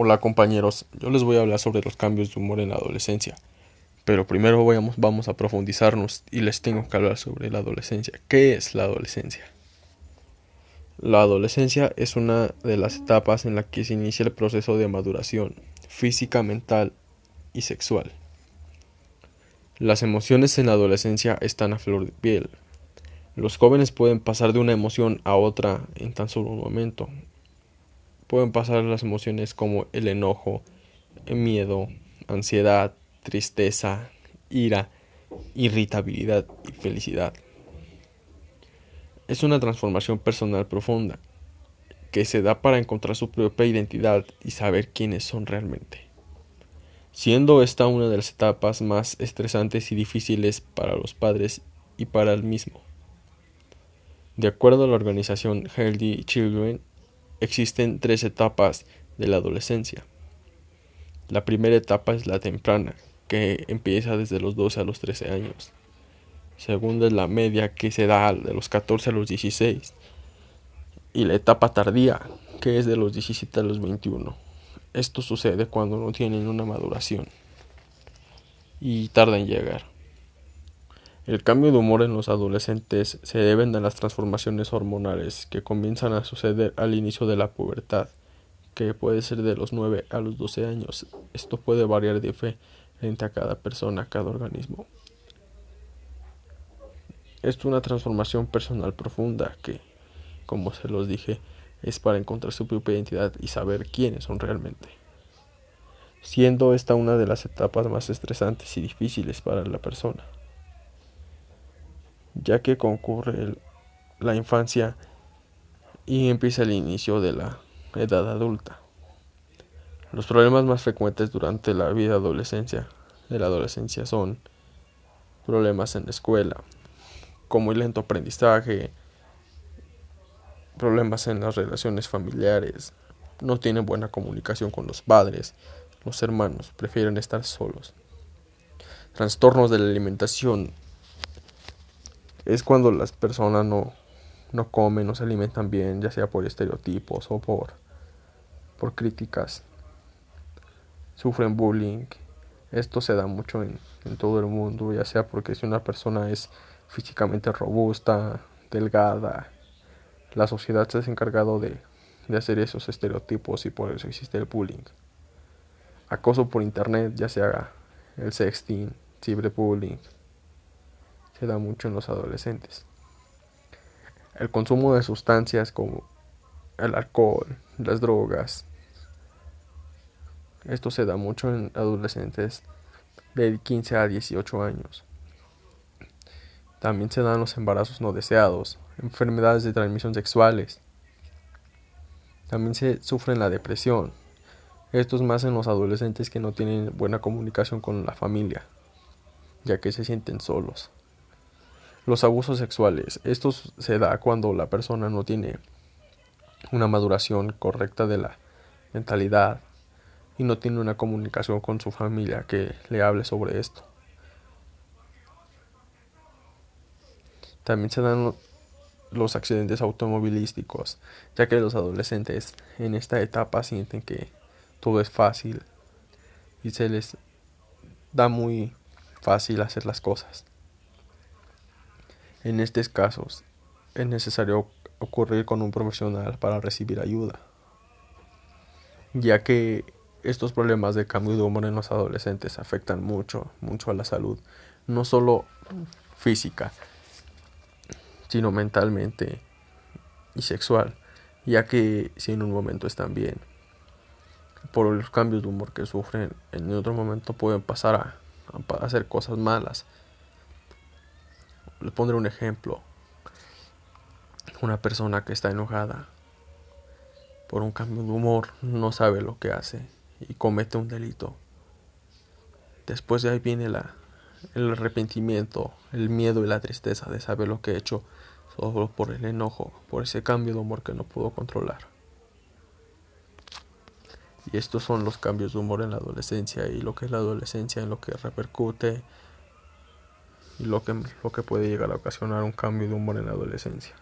Hola compañeros, yo les voy a hablar sobre los cambios de humor en la adolescencia. Pero primero vamos, a profundizarnos y les tengo que hablar sobre la adolescencia. ¿Qué es la adolescencia? La adolescencia es una de las etapas en la que se inicia el proceso de maduración física, mental y sexual. Las emociones en la adolescencia están a flor de piel. Los jóvenes pueden pasar de una emoción a otra en tan solo un momento, pueden pasar las emociones como el enojo, el miedo, ansiedad, tristeza, ira, irritabilidad y felicidad. Es una transformación personal profunda que se da para encontrar su propia identidad y saber quiénes son realmente. Siendo esta una de las etapas más estresantes y difíciles para los padres y para el mismo. De acuerdo a la organización Healthy Children, Existen tres etapas de la adolescencia. La primera etapa es la temprana, que empieza desde los 12 a los 13 años. Segunda es la media, que se da de los 14 a los 16. Y la etapa tardía, que es de los 17 a los 21. Esto sucede cuando no tienen una maduración y tarda en llegar. El cambio de humor en los adolescentes se deben a las transformaciones hormonales que comienzan a suceder al inicio de la pubertad, que puede ser de los 9 a los 12 años. Esto puede variar de fe frente a cada persona, cada organismo. Es una transformación personal profunda que, como se los dije, es para encontrar su propia identidad y saber quiénes son realmente. Siendo esta una de las etapas más estresantes y difíciles para la persona ya que concurre la infancia y empieza el inicio de la edad adulta. Los problemas más frecuentes durante la vida adolescencia de la adolescencia son problemas en la escuela, como el lento aprendizaje, problemas en las relaciones familiares, no tienen buena comunicación con los padres, los hermanos prefieren estar solos, trastornos de la alimentación, es cuando las personas no, no comen, no se alimentan bien, ya sea por estereotipos o por, por críticas. Sufren bullying. Esto se da mucho en, en todo el mundo, ya sea porque si una persona es físicamente robusta, delgada, la sociedad se ha encargado de, de hacer esos estereotipos y por eso existe el bullying. Acoso por internet, ya sea el sexting, ciberbullying, se da mucho en los adolescentes. El consumo de sustancias como el alcohol, las drogas, esto se da mucho en adolescentes de 15 a 18 años. También se dan los embarazos no deseados, enfermedades de transmisión sexuales. También se sufre la depresión. Esto es más en los adolescentes que no tienen buena comunicación con la familia, ya que se sienten solos. Los abusos sexuales. Esto se da cuando la persona no tiene una maduración correcta de la mentalidad y no tiene una comunicación con su familia que le hable sobre esto. También se dan los accidentes automovilísticos, ya que los adolescentes en esta etapa sienten que todo es fácil y se les da muy fácil hacer las cosas. En estos casos, es necesario ocurrir con un profesional para recibir ayuda, ya que estos problemas de cambio de humor en los adolescentes afectan mucho, mucho a la salud, no solo física, sino mentalmente y sexual, ya que si en un momento están bien, por los cambios de humor que sufren, en otro momento pueden pasar a, a hacer cosas malas le pondré un ejemplo. Una persona que está enojada por un cambio de humor no sabe lo que hace y comete un delito. Después de ahí viene la, el arrepentimiento, el miedo y la tristeza de saber lo que he hecho solo por el enojo, por ese cambio de humor que no pudo controlar. Y estos son los cambios de humor en la adolescencia y lo que es la adolescencia en lo que repercute y lo que, lo que puede llegar a ocasionar un cambio de humor en la adolescencia.